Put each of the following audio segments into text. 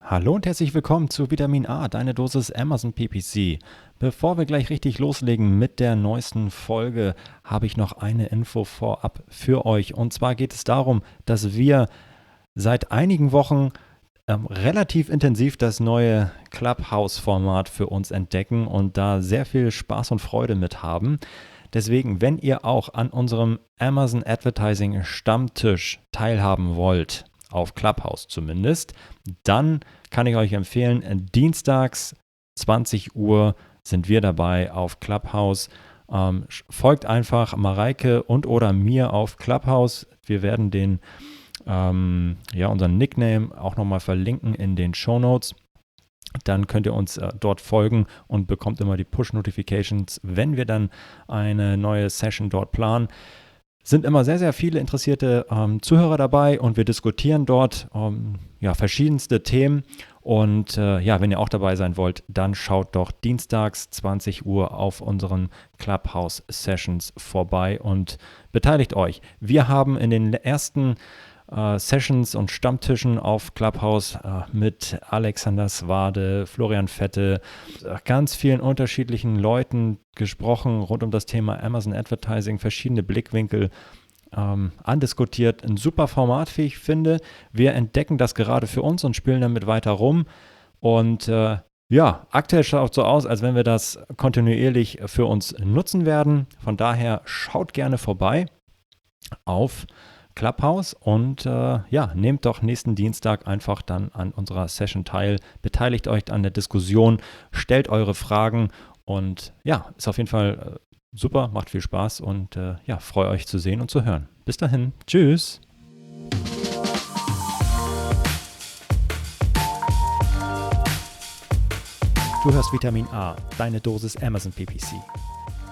Hallo und herzlich willkommen zu Vitamin A, deine Dosis Amazon PPC. Bevor wir gleich richtig loslegen mit der neuesten Folge, habe ich noch eine Info vorab für euch. Und zwar geht es darum, dass wir seit einigen Wochen ähm, relativ intensiv das neue Clubhouse-Format für uns entdecken und da sehr viel Spaß und Freude mit haben. Deswegen, wenn ihr auch an unserem Amazon Advertising Stammtisch teilhaben wollt, auf Clubhouse zumindest, dann kann ich euch empfehlen, dienstags 20 Uhr sind wir dabei auf Clubhouse. Ähm, folgt einfach Mareike und oder mir auf Clubhouse. Wir werden den, ähm, ja, unseren Nickname auch nochmal verlinken in den Show Notes. Dann könnt ihr uns äh, dort folgen und bekommt immer die Push-Notifications, wenn wir dann eine neue Session dort planen sind immer sehr, sehr viele interessierte ähm, Zuhörer dabei und wir diskutieren dort ähm, ja, verschiedenste Themen. Und äh, ja, wenn ihr auch dabei sein wollt, dann schaut doch dienstags 20 Uhr auf unseren Clubhouse Sessions vorbei und beteiligt euch. Wir haben in den ersten äh, Sessions und Stammtischen auf Clubhouse äh, mit Alexander Swade, Florian Fette, äh, ganz vielen unterschiedlichen Leuten gesprochen rund um das Thema Amazon Advertising, verschiedene Blickwinkel ähm, andiskutiert. Ein super Format, wie ich finde. Wir entdecken das gerade für uns und spielen damit weiter rum. Und äh, ja, aktuell schaut es so aus, als wenn wir das kontinuierlich für uns nutzen werden. Von daher schaut gerne vorbei auf Clubhouse und äh, ja, nehmt doch nächsten Dienstag einfach dann an unserer Session teil, beteiligt euch an der Diskussion, stellt eure Fragen und ja, ist auf jeden Fall äh, super, macht viel Spaß und äh, ja, freue euch zu sehen und zu hören. Bis dahin, tschüss. Du hörst Vitamin A, deine Dosis Amazon PPC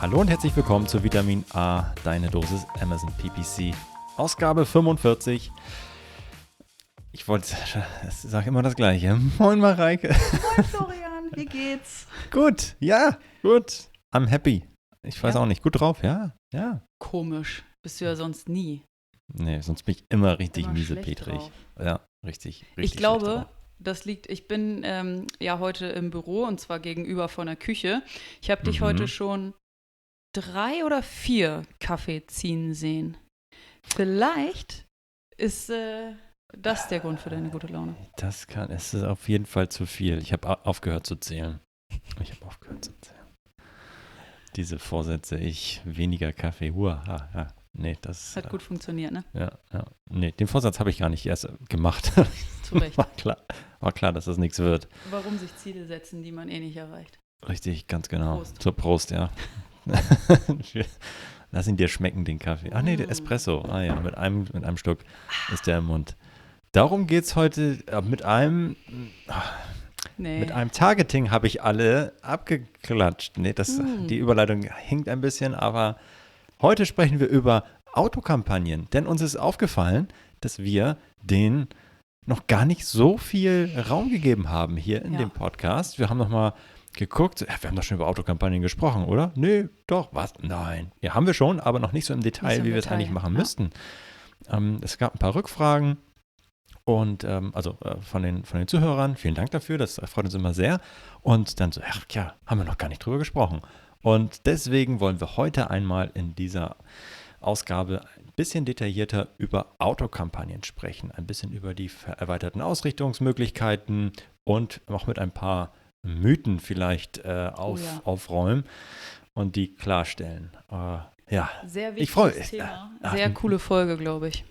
Hallo und herzlich willkommen zu Vitamin A, deine Dosis Amazon PPC. Ausgabe 45. Ich wollte, ich sage immer das Gleiche. Moin Mareike. Moin Florian, wie geht's? gut, ja, gut. I'm happy. Ich weiß ja. auch nicht. Gut drauf, ja, ja. Komisch. Bist du ja sonst nie. Nee, sonst bin ich immer richtig immer miesepetrig. Ja, richtig, richtig. Ich glaube, das liegt, ich bin ähm, ja heute im Büro und zwar gegenüber von der Küche. Ich habe dich mhm. heute schon drei oder vier Kaffee ziehen sehen. Vielleicht ist äh, das der Grund für deine gute Laune. Das kann, es ist auf jeden Fall zu viel. Ich habe aufgehört zu zählen. Ich habe aufgehört zu zählen. Diese Vorsätze, ich weniger Kaffee, huaha, ja. Nee, das hat gut funktioniert, ne? Ja, ja. Nee, den Vorsatz habe ich gar nicht erst gemacht. Zu Recht. War klar, war klar, dass das nichts wird. Warum sich Ziele setzen, die man eh nicht erreicht? Richtig, ganz genau. Prost. Zur Prost, ja. Lass ihn dir schmecken, den Kaffee. Ach nee, der Espresso. Ah ja, mit einem, mit einem Stück ist der im Mund. Darum geht es heute äh, mit einem. Nee. Mit einem Targeting habe ich alle abgeklatscht. Nee, das, mm. die Überleitung hinkt ein bisschen, aber heute sprechen wir über Autokampagnen. Denn uns ist aufgefallen, dass wir den noch gar nicht so viel Raum gegeben haben hier in ja. dem Podcast. Wir haben noch mal geguckt. Ja, wir haben doch schon über Autokampagnen gesprochen, oder? Nee, doch, was? Nein. Ja, haben wir schon, aber noch nicht so im Detail, so wie wir es eigentlich machen ja. müssten. Ähm, es gab ein paar Rückfragen und ähm, also äh, von, den, von den Zuhörern. Vielen Dank dafür, das freut uns immer sehr. Und dann so, ach ja, haben wir noch gar nicht drüber gesprochen. Und deswegen wollen wir heute einmal in dieser Ausgabe ein bisschen detaillierter über Autokampagnen sprechen, ein bisschen über die erweiterten Ausrichtungsmöglichkeiten und auch mit ein paar Mythen vielleicht äh, auf, oh ja. aufräumen und die klarstellen. Äh, ja, sehr ich freue mich. Thema. Sehr ach, coole Folge, glaube ich.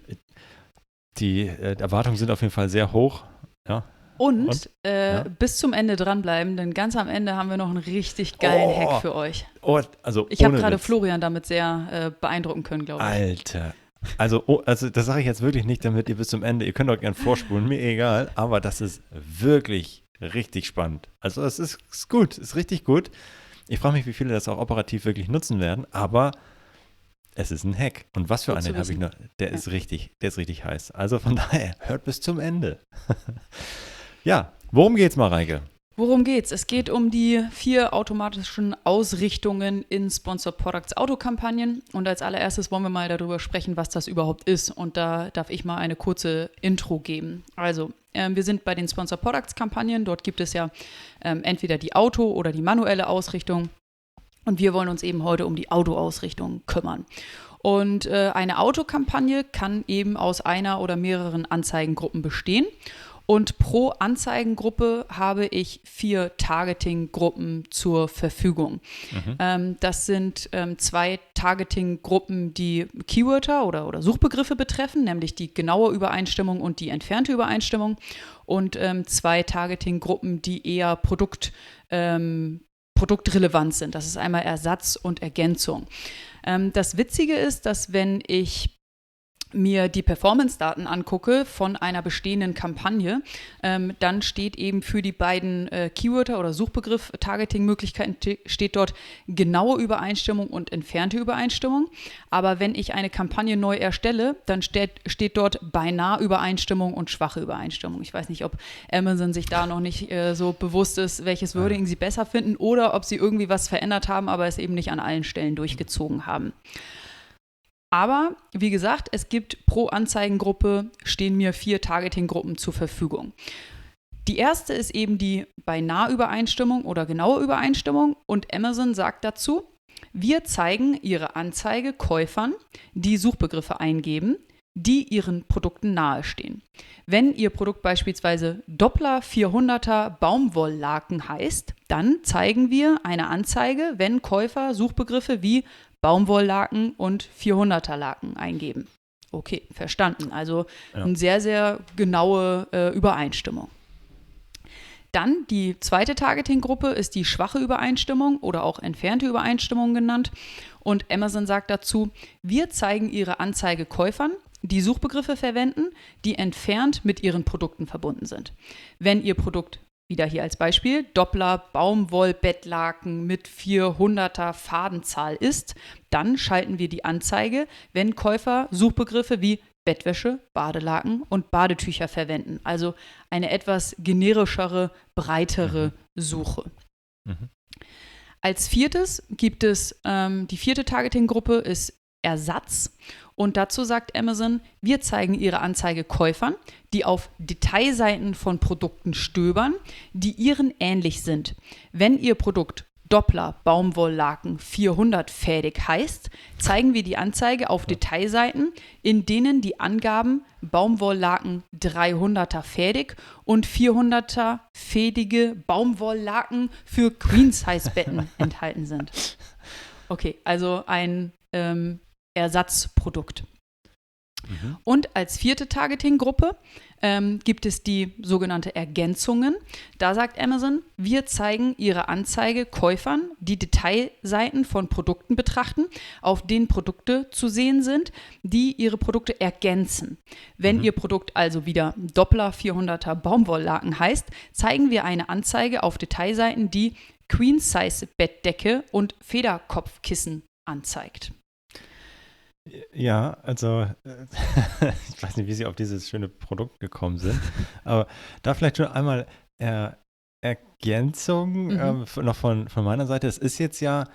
Die äh, Erwartungen sind auf jeden Fall sehr hoch. Ja. Und, und? Äh, ja. bis zum Ende dranbleiben, denn ganz am Ende haben wir noch einen richtig geilen oh, Hack für euch. Oh, also ich habe gerade Florian damit sehr äh, beeindrucken können, glaube ich. Alter, also, oh, also das sage ich jetzt wirklich nicht, damit ihr bis zum Ende, ihr könnt auch gerne vorspulen, mir egal, aber das ist wirklich richtig spannend. Also es ist, ist gut, ist richtig gut. Ich frage mich, wie viele das auch operativ wirklich nutzen werden, aber es ist ein Hack. Und was für einen habe ich noch? Der ja. ist richtig, der ist richtig heiß. Also von daher, hört bis zum Ende. ja, worum geht's, Mareike? Worum geht's? Es geht um die vier automatischen Ausrichtungen in Sponsor Products Autokampagnen. Und als allererstes wollen wir mal darüber sprechen, was das überhaupt ist. Und da darf ich mal eine kurze Intro geben. Also, ähm, wir sind bei den Sponsor Products Kampagnen. Dort gibt es ja ähm, entweder die Auto- oder die manuelle Ausrichtung. Und wir wollen uns eben heute um die Autoausrichtung kümmern. Und äh, eine Autokampagne kann eben aus einer oder mehreren Anzeigengruppen bestehen. Und pro Anzeigengruppe habe ich vier Targeting-Gruppen zur Verfügung. Mhm. Ähm, das sind ähm, zwei Targeting-Gruppen, die Keywörter oder, oder Suchbegriffe betreffen, nämlich die genaue Übereinstimmung und die entfernte Übereinstimmung. Und ähm, zwei Targeting-Gruppen, die eher Produkt, ähm, produktrelevant sind. Das ist einmal Ersatz und Ergänzung. Ähm, das Witzige ist, dass wenn ich mir die Performance-Daten angucke von einer bestehenden Kampagne, ähm, dann steht eben für die beiden äh, Keywörter oder Suchbegriff-Targeting-Möglichkeiten steht dort genaue Übereinstimmung und entfernte Übereinstimmung. Aber wenn ich eine Kampagne neu erstelle, dann steht, steht dort beinahe Übereinstimmung und schwache Übereinstimmung. Ich weiß nicht, ob Amazon sich da noch nicht äh, so bewusst ist, welches Wording sie besser finden oder ob sie irgendwie was verändert haben, aber es eben nicht an allen Stellen durchgezogen haben. Aber wie gesagt, es gibt pro Anzeigengruppe stehen mir vier Targeting-Gruppen zur Verfügung. Die erste ist eben die beinahe Übereinstimmung oder genaue Übereinstimmung und Amazon sagt dazu, wir zeigen Ihre Anzeige Käufern, die Suchbegriffe eingeben, die ihren Produkten nahestehen. Wenn Ihr Produkt beispielsweise Doppler 400er Baumwolllaken heißt, dann zeigen wir eine Anzeige, wenn Käufer Suchbegriffe wie Baumwolllaken und 400er Laken eingeben. Okay, verstanden. Also ja. eine sehr, sehr genaue äh, Übereinstimmung. Dann die zweite Targeting-Gruppe ist die schwache Übereinstimmung oder auch entfernte Übereinstimmung genannt. Und Amazon sagt dazu, wir zeigen ihre Anzeige Käufern, die Suchbegriffe verwenden, die entfernt mit ihren Produkten verbunden sind. Wenn ihr Produkt wieder hier als Beispiel, Doppler Baumwollbettlaken mit 400er Fadenzahl ist, dann schalten wir die Anzeige, wenn Käufer Suchbegriffe wie Bettwäsche, Badelaken und Badetücher verwenden. Also eine etwas generischere, breitere mhm. Suche. Mhm. Als viertes gibt es ähm, die vierte Targeting-Gruppe ist Ersatz. Und dazu sagt Amazon, wir zeigen ihre Anzeige Käufern, die auf Detailseiten von Produkten stöbern, die ihren ähnlich sind. Wenn ihr Produkt Doppler Baumwolllaken 400 fädig heißt, zeigen wir die Anzeige auf Detailseiten, in denen die Angaben Baumwolllaken 300er fädig und 400er fädige Baumwolllaken für Queen-Size-Betten enthalten sind. Okay, also ein ähm, Ersatzprodukt. Mhm. Und als vierte Targeting-Gruppe ähm, gibt es die sogenannte Ergänzungen. Da sagt Amazon, wir zeigen ihre Anzeige Käufern, die Detailseiten von Produkten betrachten, auf denen Produkte zu sehen sind, die ihre Produkte ergänzen. Wenn mhm. ihr Produkt also wieder Doppler 400er Baumwolllaken heißt, zeigen wir eine Anzeige auf Detailseiten, die Queen-Size-Bettdecke und Federkopfkissen anzeigt. Ja, also äh, ich weiß nicht, wie Sie auf dieses schöne Produkt gekommen sind, aber da vielleicht schon einmal äh, Ergänzung mhm. äh, noch von, von meiner Seite. Es ist jetzt ja,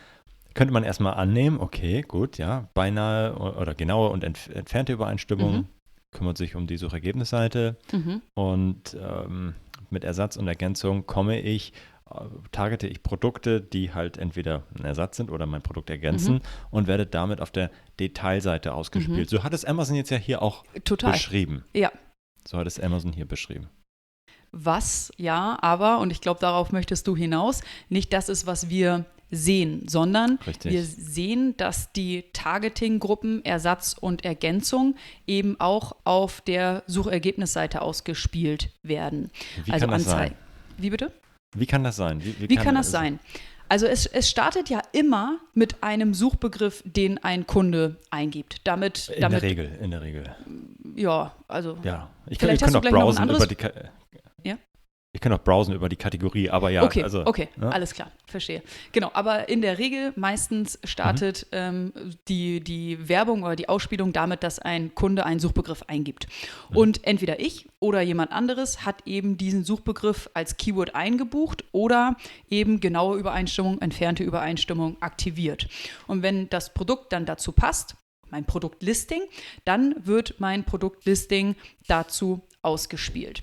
könnte man erstmal annehmen, okay, gut, ja, beinahe oder genaue und entf entfernte Übereinstimmung mhm. kümmert sich um die Suchergebnisseite mhm. und ähm, mit Ersatz und Ergänzung komme ich targete ich Produkte, die halt entweder ein Ersatz sind oder mein Produkt ergänzen mhm. und werde damit auf der Detailseite ausgespielt. Mhm. So hat es Amazon jetzt ja hier auch Total. beschrieben. Ja. So hat es Amazon hier beschrieben. Was, ja, aber, und ich glaube, darauf möchtest du hinaus, nicht das ist, was wir sehen, sondern Richtig. wir sehen, dass die Targeting-Gruppen Ersatz und Ergänzung eben auch auf der Suchergebnisseite ausgespielt werden. Wie also sein? Wie bitte? Wie kann das sein? Wie, wie, wie kann, kann, das sein? Also es, es, startet ja immer mit einem Suchbegriff, den ein Kunde eingibt. Damit, in damit, der Regel, in der Regel. Ja, also. Ja, ich kann, ich kann auch browsen über die. Wir können auch browsen über die Kategorie, aber ja. Okay, also, okay, ja? alles klar, verstehe. Genau, aber in der Regel meistens startet mhm. ähm, die, die Werbung oder die Ausspielung damit, dass ein Kunde einen Suchbegriff eingibt. Mhm. Und entweder ich oder jemand anderes hat eben diesen Suchbegriff als Keyword eingebucht oder eben genaue Übereinstimmung, entfernte Übereinstimmung aktiviert. Und wenn das Produkt dann dazu passt, mein Produktlisting, dann wird mein Produktlisting dazu ausgespielt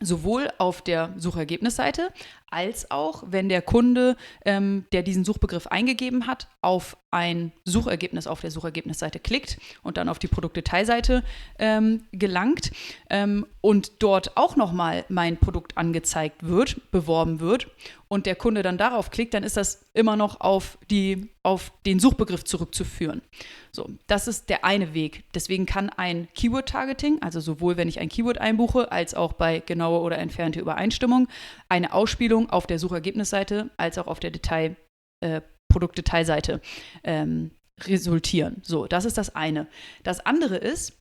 sowohl auf der Suchergebnisseite als auch, wenn der Kunde, ähm, der diesen Suchbegriff eingegeben hat, auf ein Suchergebnis auf der Suchergebnisseite klickt und dann auf die Produktdetailseite ähm, gelangt ähm, und dort auch nochmal mein Produkt angezeigt wird, beworben wird und der Kunde dann darauf klickt, dann ist das immer noch auf, die, auf den Suchbegriff zurückzuführen. So, das ist der eine Weg. Deswegen kann ein Keyword-Targeting, also sowohl wenn ich ein Keyword einbuche, als auch bei genaue oder entfernte Übereinstimmung, eine Ausspielung auf der Suchergebnisseite als auch auf der Detail, äh, Produktdetailseite ähm, resultieren. So, das ist das eine. Das andere ist,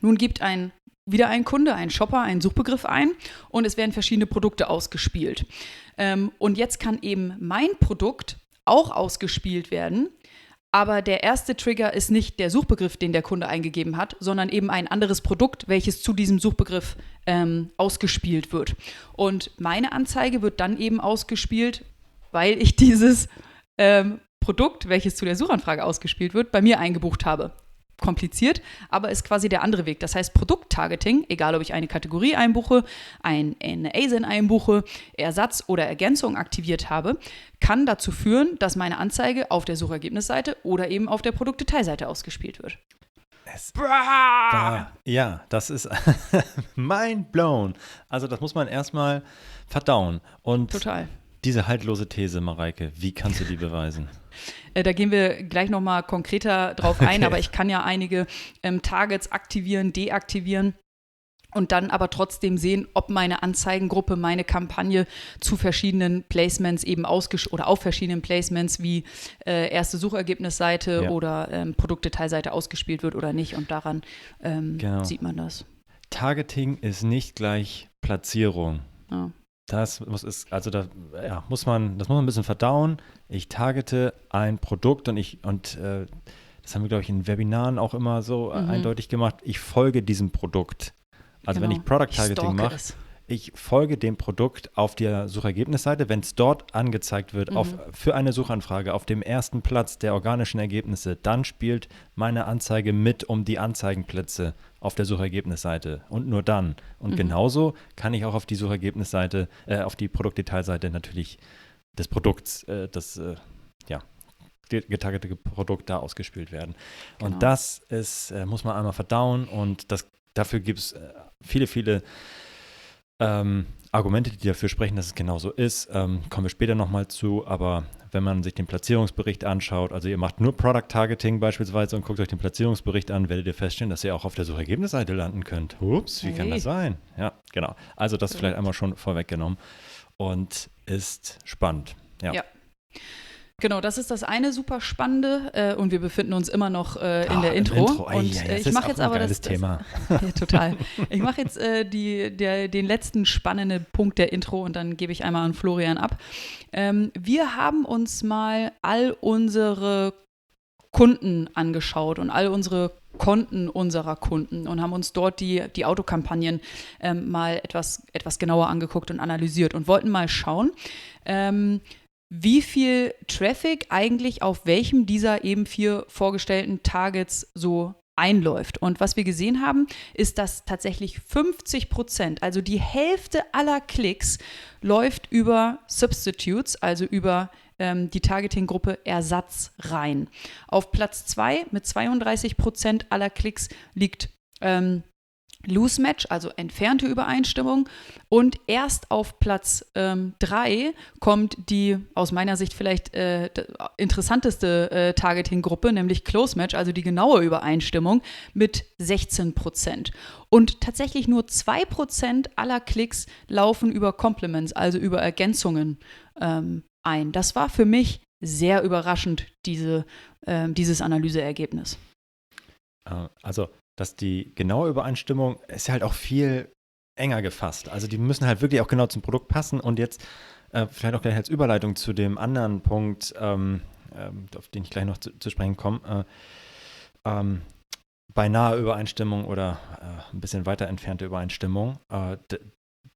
nun gibt ein wieder ein Kunde, ein Shopper, einen Suchbegriff ein und es werden verschiedene Produkte ausgespielt. Ähm, und jetzt kann eben mein Produkt auch ausgespielt werden. Aber der erste Trigger ist nicht der Suchbegriff, den der Kunde eingegeben hat, sondern eben ein anderes Produkt, welches zu diesem Suchbegriff ähm, ausgespielt wird. Und meine Anzeige wird dann eben ausgespielt, weil ich dieses ähm, Produkt, welches zu der Suchanfrage ausgespielt wird, bei mir eingebucht habe kompliziert, aber ist quasi der andere Weg. Das heißt, Produkttargeting, egal ob ich eine Kategorie einbuche, ein, eine ASIN einbuche, Ersatz oder Ergänzung aktiviert habe, kann dazu führen, dass meine Anzeige auf der Suchergebnisseite oder eben auf der Produktdetailseite ausgespielt wird. Es, da, ja, das ist mind blown. Also das muss man erstmal verdauen. Und Total. Diese haltlose These, Mareike, wie kannst du die beweisen? Äh, da gehen wir gleich nochmal konkreter drauf ein, okay. aber ich kann ja einige ähm, Targets aktivieren, deaktivieren und dann aber trotzdem sehen, ob meine Anzeigengruppe, meine Kampagne zu verschiedenen Placements eben ausgespielt oder auf verschiedenen Placements wie äh, erste Suchergebnisseite ja. oder ähm, Produktdetailseite ausgespielt wird oder nicht. Und daran ähm, genau. sieht man das. Targeting ist nicht gleich Platzierung. Ja. Das muss ist, also da ja, muss man, das muss man ein bisschen verdauen. Ich targete ein Produkt und ich, und äh, das haben wir, glaube ich, in Webinaren auch immer so mhm. eindeutig gemacht. Ich folge diesem Produkt. Also genau. wenn ich Product Targeting mache, ich folge dem Produkt auf der Suchergebnisseite, wenn es dort angezeigt wird, mhm. auf, für eine Suchanfrage auf dem ersten Platz der organischen Ergebnisse, dann spielt meine Anzeige mit um die Anzeigenplätze auf der Suchergebnisseite und nur dann. Und mhm. genauso kann ich auch auf die Suchergebnisseite, äh, auf die Produktdetailseite natürlich des Produkts, äh, das äh, ja, getargetete Produkt da ausgespielt werden. Genau. Und das ist, äh, muss man einmal verdauen und das, dafür gibt es äh, viele, viele ähm, Argumente, die dafür sprechen, dass es genauso ist, ähm, kommen wir später nochmal zu. Aber wenn man sich den Platzierungsbericht anschaut, also ihr macht nur Product Targeting beispielsweise und guckt euch den Platzierungsbericht an, werdet ihr feststellen, dass ihr auch auf der Suchergebnisseite landen könnt. Ups, wie hey. kann das sein? Ja, genau. Also das vielleicht einmal schon vorweggenommen und ist spannend. ja. ja. Genau, das ist das eine super spannende äh, und wir befinden uns immer noch äh, in oh, der Intro. Intro. Ei, und äh, ich mache jetzt aber das, Thema. Das, ja, total. Ich mache jetzt äh, die, der, den letzten spannenden Punkt der Intro und dann gebe ich einmal an Florian ab. Ähm, wir haben uns mal all unsere Kunden angeschaut und all unsere Konten unserer Kunden und haben uns dort die, die Autokampagnen ähm, mal etwas, etwas genauer angeguckt und analysiert und wollten mal schauen, ähm, wie viel Traffic eigentlich auf welchem dieser eben vier vorgestellten Targets so einläuft. Und was wir gesehen haben, ist, dass tatsächlich 50 Prozent, also die Hälfte aller Klicks, läuft über Substitutes, also über ähm, die Targeting-Gruppe Ersatz rein. Auf Platz 2 mit 32 Prozent aller Klicks liegt ähm, Loose Match, also entfernte Übereinstimmung. Und erst auf Platz 3 ähm, kommt die aus meiner Sicht vielleicht äh, interessanteste äh, Targeting-Gruppe, nämlich Close Match, also die genaue Übereinstimmung mit 16 Prozent. Und tatsächlich nur 2 Prozent aller Klicks laufen über Compliments, also über Ergänzungen ähm, ein. Das war für mich sehr überraschend, diese, äh, dieses Analyseergebnis. Äh, also dass die genaue Übereinstimmung ist halt auch viel enger gefasst. Also die müssen halt wirklich auch genau zum Produkt passen und jetzt äh, vielleicht auch gleich als Überleitung zu dem anderen Punkt, ähm, ähm, auf den ich gleich noch zu, zu sprechen komme. Äh, ähm, beinahe Übereinstimmung oder äh, ein bisschen weiter entfernte Übereinstimmung äh,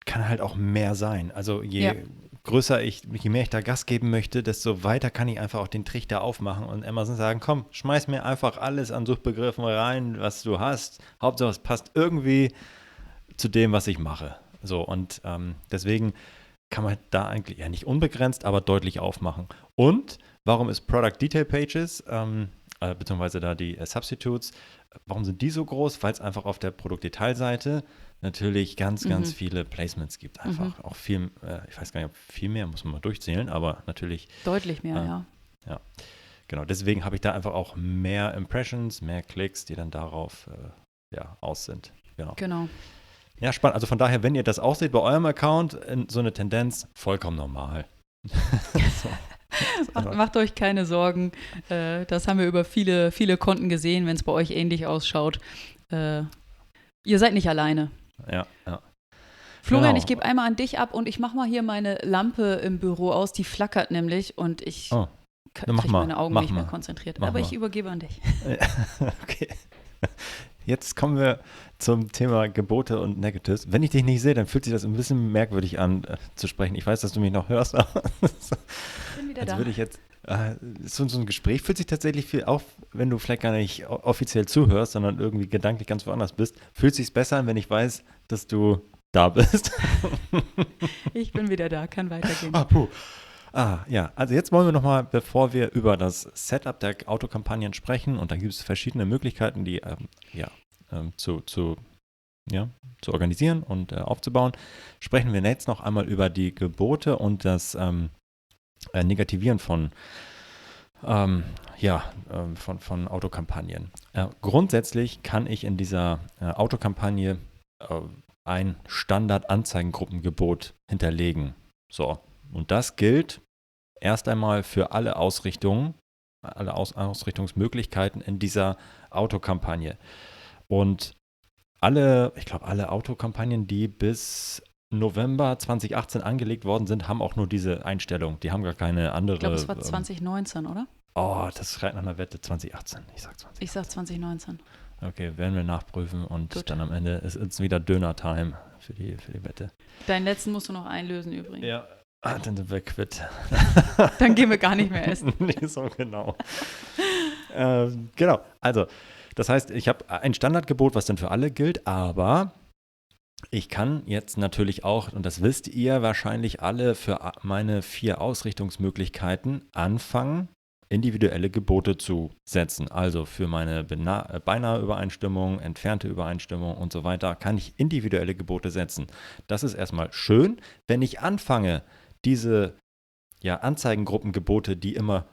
kann halt auch mehr sein. Also je ja. Größer ich, je mehr ich da Gas geben möchte, desto weiter kann ich einfach auch den Trichter aufmachen und Amazon sagen, komm, schmeiß mir einfach alles an Suchbegriffen rein, was du hast. Hauptsache es passt irgendwie zu dem, was ich mache. So, und ähm, deswegen kann man da eigentlich ja nicht unbegrenzt, aber deutlich aufmachen. Und warum ist Product Detail Pages, ähm, äh, beziehungsweise da die äh, Substitutes, warum sind die so groß? Weil es einfach auf der Produktdetailseite natürlich ganz, mhm. ganz viele Placements gibt. Einfach mhm. auch viel, äh, ich weiß gar nicht, ob viel mehr, muss man mal durchzählen, aber natürlich. Deutlich mehr, äh, ja. Ja, genau. Deswegen habe ich da einfach auch mehr Impressions, mehr Klicks, die dann darauf äh, ja, aus sind. Genau. Genau. Ja, spannend. Also von daher, wenn ihr das auch seht bei eurem Account, so eine Tendenz, vollkommen normal. so. macht, macht, euch keine Sorgen. Äh, das haben wir über viele, viele Konten gesehen, wenn es bei euch ähnlich ausschaut. Äh, ihr seid nicht alleine. Ja, ja. Florian, genau. ich gebe einmal an dich ab und ich mache mal hier meine Lampe im Büro aus. Die flackert nämlich und ich oh, kriege meine Augen nicht mal. mehr konzentriert. Mach Aber mal. ich übergebe an dich. okay. Jetzt kommen wir zum Thema Gebote und Negatives. Wenn ich dich nicht sehe, dann fühlt sich das ein bisschen merkwürdig an äh, zu sprechen. Ich weiß, dass du mich noch hörst, aber bin wieder als da. würde ich jetzt so, so, ein Gespräch fühlt sich tatsächlich viel auf, wenn du vielleicht gar nicht offiziell zuhörst, sondern irgendwie gedanklich ganz woanders bist, fühlt sich besser an, wenn ich weiß, dass du da bist. ich bin wieder da, kann weitergehen. Ah, puh. Ah, ja. Also jetzt wollen wir nochmal, bevor wir über das Setup der Autokampagnen sprechen, und da gibt es verschiedene Möglichkeiten, die ähm, ja, ähm, zu, zu, ja, zu organisieren und äh, aufzubauen, sprechen wir jetzt noch einmal über die Gebote und das ähm, äh, Negativieren von, ähm, ja, äh, von, von Autokampagnen. Äh, grundsätzlich kann ich in dieser äh, Autokampagne äh, ein Standard-Anzeigengruppengebot hinterlegen. So, und das gilt erst einmal für alle Ausrichtungen, alle Aus Ausrichtungsmöglichkeiten in dieser Autokampagne. Und alle, ich glaube, alle Autokampagnen, die bis November 2018 angelegt worden sind, haben auch nur diese Einstellung. Die haben gar keine andere. Ich glaube, es war 2019, ähm, oder? Oh, das schreit nach einer Wette 2018. Ich sag 2018. Ich sag 2019. Okay, werden wir nachprüfen und Gut. dann am Ende ist es wieder Döner-Time für die, für die Wette. Deinen letzten musst du noch einlösen übrigens. Ja, Ah, dann sind wir quitt. dann gehen wir gar nicht mehr essen. nee, so genau. ähm, genau, also das heißt, ich habe ein Standardgebot, was dann für alle gilt, aber ich kann jetzt natürlich auch, und das wisst ihr wahrscheinlich alle, für meine vier Ausrichtungsmöglichkeiten anfangen, individuelle Gebote zu setzen. Also für meine beinahe Übereinstimmung, entfernte Übereinstimmung und so weiter kann ich individuelle Gebote setzen. Das ist erstmal schön. Wenn ich anfange, diese ja, Anzeigengruppengebote, die immer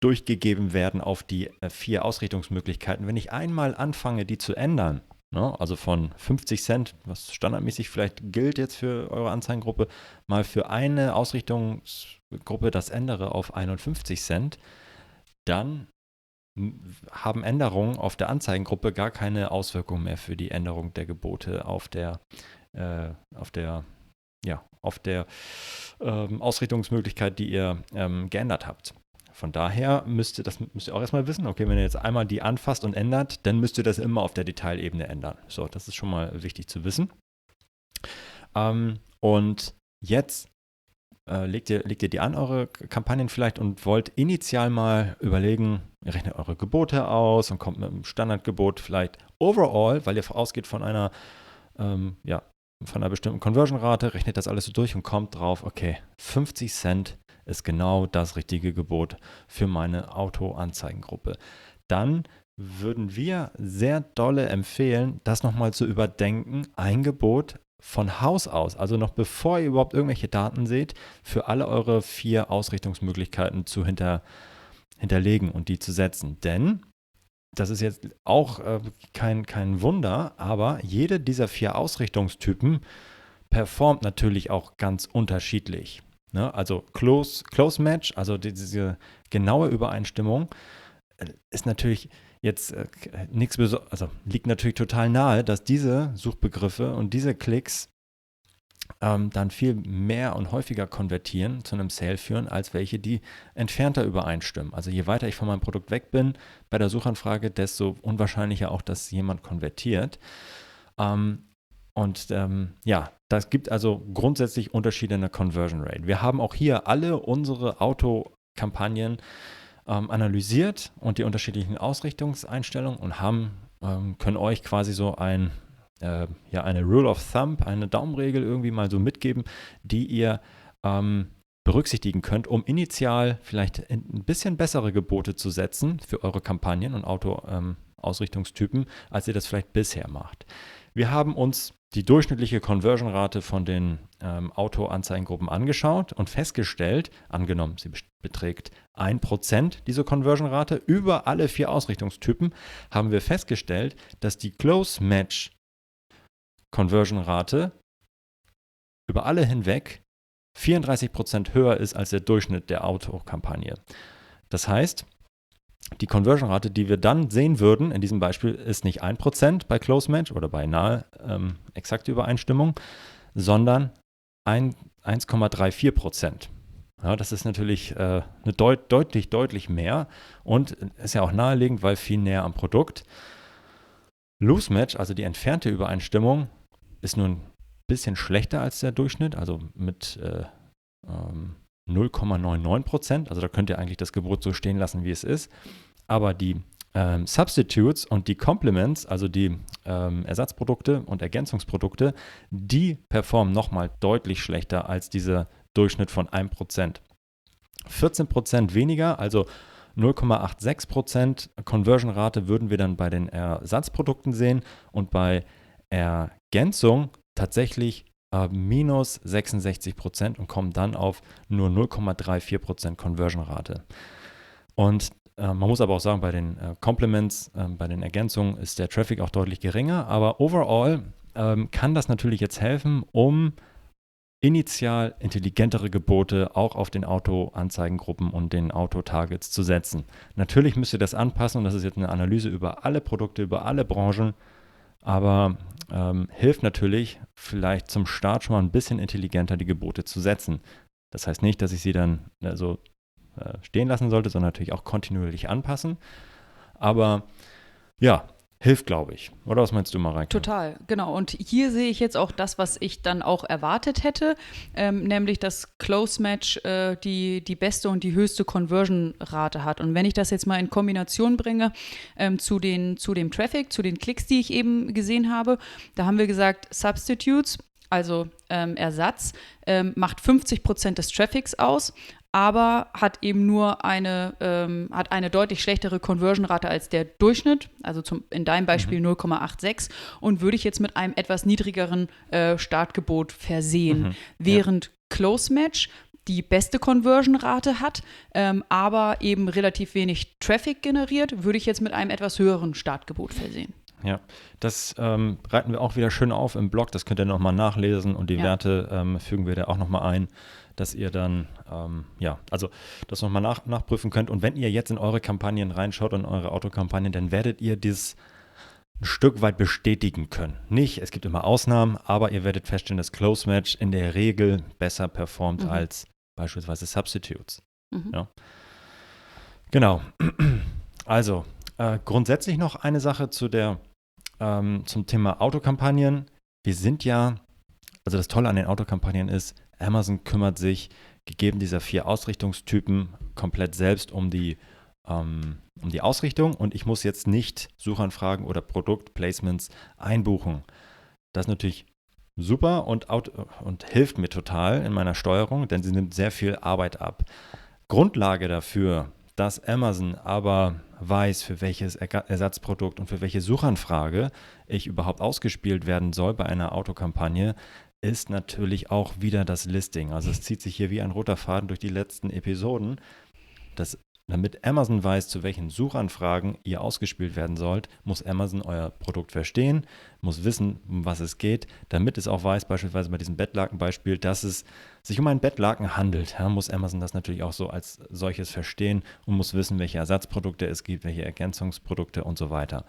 durchgegeben werden auf die äh, vier Ausrichtungsmöglichkeiten, wenn ich einmal anfange, die zu ändern, ne, also von 50 Cent, was standardmäßig vielleicht gilt jetzt für eure Anzeigengruppe, mal für eine Ausrichtungsgruppe das ändere auf 51 Cent, dann haben Änderungen auf der Anzeigengruppe gar keine Auswirkung mehr für die Änderung der Gebote auf der, äh, auf der ja, auf der ähm, Ausrichtungsmöglichkeit, die ihr ähm, geändert habt. Von daher müsst ihr das müsst ihr auch erstmal wissen. Okay, wenn ihr jetzt einmal die anfasst und ändert, dann müsst ihr das immer auf der Detailebene ändern. So, das ist schon mal wichtig zu wissen. Ähm, und jetzt äh, legt, ihr, legt ihr die an, eure Kampagnen vielleicht, und wollt initial mal überlegen, ihr rechnet eure Gebote aus und kommt mit einem Standardgebot vielleicht overall, weil ihr ausgeht von einer ähm, ja, von einer bestimmten Conversion-Rate, rechnet das alles so durch und kommt drauf, okay, 50 Cent ist genau das richtige Gebot für meine Auto-Anzeigengruppe. Dann würden wir sehr dolle empfehlen, das nochmal zu überdenken, ein Gebot von Haus aus, also noch bevor ihr überhaupt irgendwelche Daten seht, für alle eure vier Ausrichtungsmöglichkeiten zu hinter, hinterlegen und die zu setzen. Denn das ist jetzt auch äh, kein, kein Wunder, aber jede dieser vier Ausrichtungstypen performt natürlich auch ganz unterschiedlich. Ne? Also Close, Close Match, also diese genaue Übereinstimmung, äh, ist natürlich jetzt äh, nichts also liegt natürlich total nahe, dass diese Suchbegriffe und diese Klicks ähm, dann viel mehr und häufiger konvertieren, zu einem Sale führen, als welche, die entfernter übereinstimmen. Also je weiter ich von meinem Produkt weg bin bei der Suchanfrage, desto unwahrscheinlicher auch, dass jemand konvertiert. Ähm, und ähm, ja, das gibt also grundsätzlich Unterschiede in der Conversion Rate. Wir haben auch hier alle unsere Autokampagnen ähm, analysiert und die unterschiedlichen Ausrichtungseinstellungen und haben, ähm, können euch quasi so ein äh, ja eine Rule of Thumb, eine Daumenregel irgendwie mal so mitgeben, die ihr ähm, berücksichtigen könnt, um initial vielleicht ein bisschen bessere Gebote zu setzen für eure Kampagnen und Auto-Ausrichtungstypen, ähm, als ihr das vielleicht bisher macht. Wir haben uns die durchschnittliche Conversion-Rate von den ähm, Auto-Anzeigengruppen angeschaut und festgestellt, angenommen, sie beträgt 1%, diese Conversion-Rate, über alle vier Ausrichtungstypen, haben wir festgestellt, dass die Close-Match Conversion-Rate über alle hinweg 34% höher ist als der Durchschnitt der Autokampagne. Das heißt, die Conversion-Rate, die wir dann sehen würden, in diesem Beispiel ist nicht 1% bei Close Match oder bei nahe ähm, exakte Übereinstimmung, sondern 1,34%. Ja, das ist natürlich äh, eine deut deutlich, deutlich mehr und ist ja auch naheliegend, weil viel näher am Produkt. Loose Match, also die entfernte Übereinstimmung, ist nun ein bisschen schlechter als der Durchschnitt, also mit äh, ähm, 0,99 Prozent. Also da könnt ihr eigentlich das Gebot so stehen lassen, wie es ist. Aber die ähm, Substitutes und die Complements, also die ähm, Ersatzprodukte und Ergänzungsprodukte, die performen nochmal deutlich schlechter als dieser Durchschnitt von 1%. 14% weniger, also 0,86% Conversion-Rate würden wir dann bei den Ersatzprodukten sehen und bei Ergänzung tatsächlich äh, minus 66 Prozent und kommen dann auf nur 0,34 Prozent Conversion-Rate. Und äh, man muss aber auch sagen, bei den äh, Compliments, äh, bei den Ergänzungen ist der Traffic auch deutlich geringer, aber overall ähm, kann das natürlich jetzt helfen, um initial intelligentere Gebote auch auf den Auto-Anzeigengruppen und den Auto-Targets zu setzen. Natürlich müsst ihr das anpassen und das ist jetzt eine Analyse über alle Produkte, über alle Branchen aber ähm, hilft natürlich vielleicht zum Start schon mal ein bisschen intelligenter die Gebote zu setzen. Das heißt nicht, dass ich sie dann äh, so äh, stehen lassen sollte, sondern natürlich auch kontinuierlich anpassen. Aber ja, hilft, glaube ich. Oder was meinst du, Mareike? Total, genau. Und hier sehe ich jetzt auch das, was ich dann auch erwartet hätte, ähm, nämlich dass Close Match äh, die, die beste und die höchste Conversion-Rate hat. Und wenn ich das jetzt mal in Kombination bringe ähm, zu, den, zu dem Traffic, zu den Klicks, die ich eben gesehen habe, da haben wir gesagt, Substitutes, also ähm, Ersatz, ähm, macht 50 Prozent des Traffics aus, aber hat eben nur eine, ähm, hat eine deutlich schlechtere Conversion-Rate als der Durchschnitt, also zum, in deinem Beispiel mhm. 0,86 und würde ich jetzt mit einem etwas niedrigeren äh, Startgebot versehen, mhm. während ja. Close Match die beste Conversion-Rate hat, ähm, aber eben relativ wenig Traffic generiert, würde ich jetzt mit einem etwas höheren Startgebot versehen. Ja, das ähm, reiten wir auch wieder schön auf im Blog. Das könnt ihr nochmal nachlesen und die ja. Werte ähm, fügen wir da auch nochmal ein dass ihr dann, ähm, ja, also das nochmal nach, nachprüfen könnt. Und wenn ihr jetzt in eure Kampagnen reinschaut und eure Autokampagnen, dann werdet ihr dieses ein Stück weit bestätigen können. Nicht, es gibt immer Ausnahmen, aber ihr werdet feststellen, dass Close Match in der Regel besser performt mhm. als beispielsweise Substitutes. Mhm. Ja. Genau. Also, äh, grundsätzlich noch eine Sache zu der, ähm, zum Thema Autokampagnen. Wir sind ja, also das Tolle an den Autokampagnen ist, Amazon kümmert sich, gegeben dieser vier Ausrichtungstypen, komplett selbst um die, ähm, um die Ausrichtung und ich muss jetzt nicht Suchanfragen oder Produktplacements einbuchen. Das ist natürlich super und, und hilft mir total in meiner Steuerung, denn sie nimmt sehr viel Arbeit ab. Grundlage dafür, dass Amazon aber weiß, für welches Ersatzprodukt und für welche Suchanfrage ich überhaupt ausgespielt werden soll bei einer Autokampagne, ist natürlich auch wieder das Listing. Also es zieht sich hier wie ein roter Faden durch die letzten Episoden. Das, damit Amazon weiß, zu welchen Suchanfragen ihr ausgespielt werden sollt, muss Amazon euer Produkt verstehen, muss wissen, um was es geht, damit es auch weiß, beispielsweise bei diesem Bettlakenbeispiel, dass es sich um einen Bettlaken handelt. Ja, muss Amazon das natürlich auch so als solches verstehen und muss wissen, welche Ersatzprodukte es gibt, welche Ergänzungsprodukte und so weiter.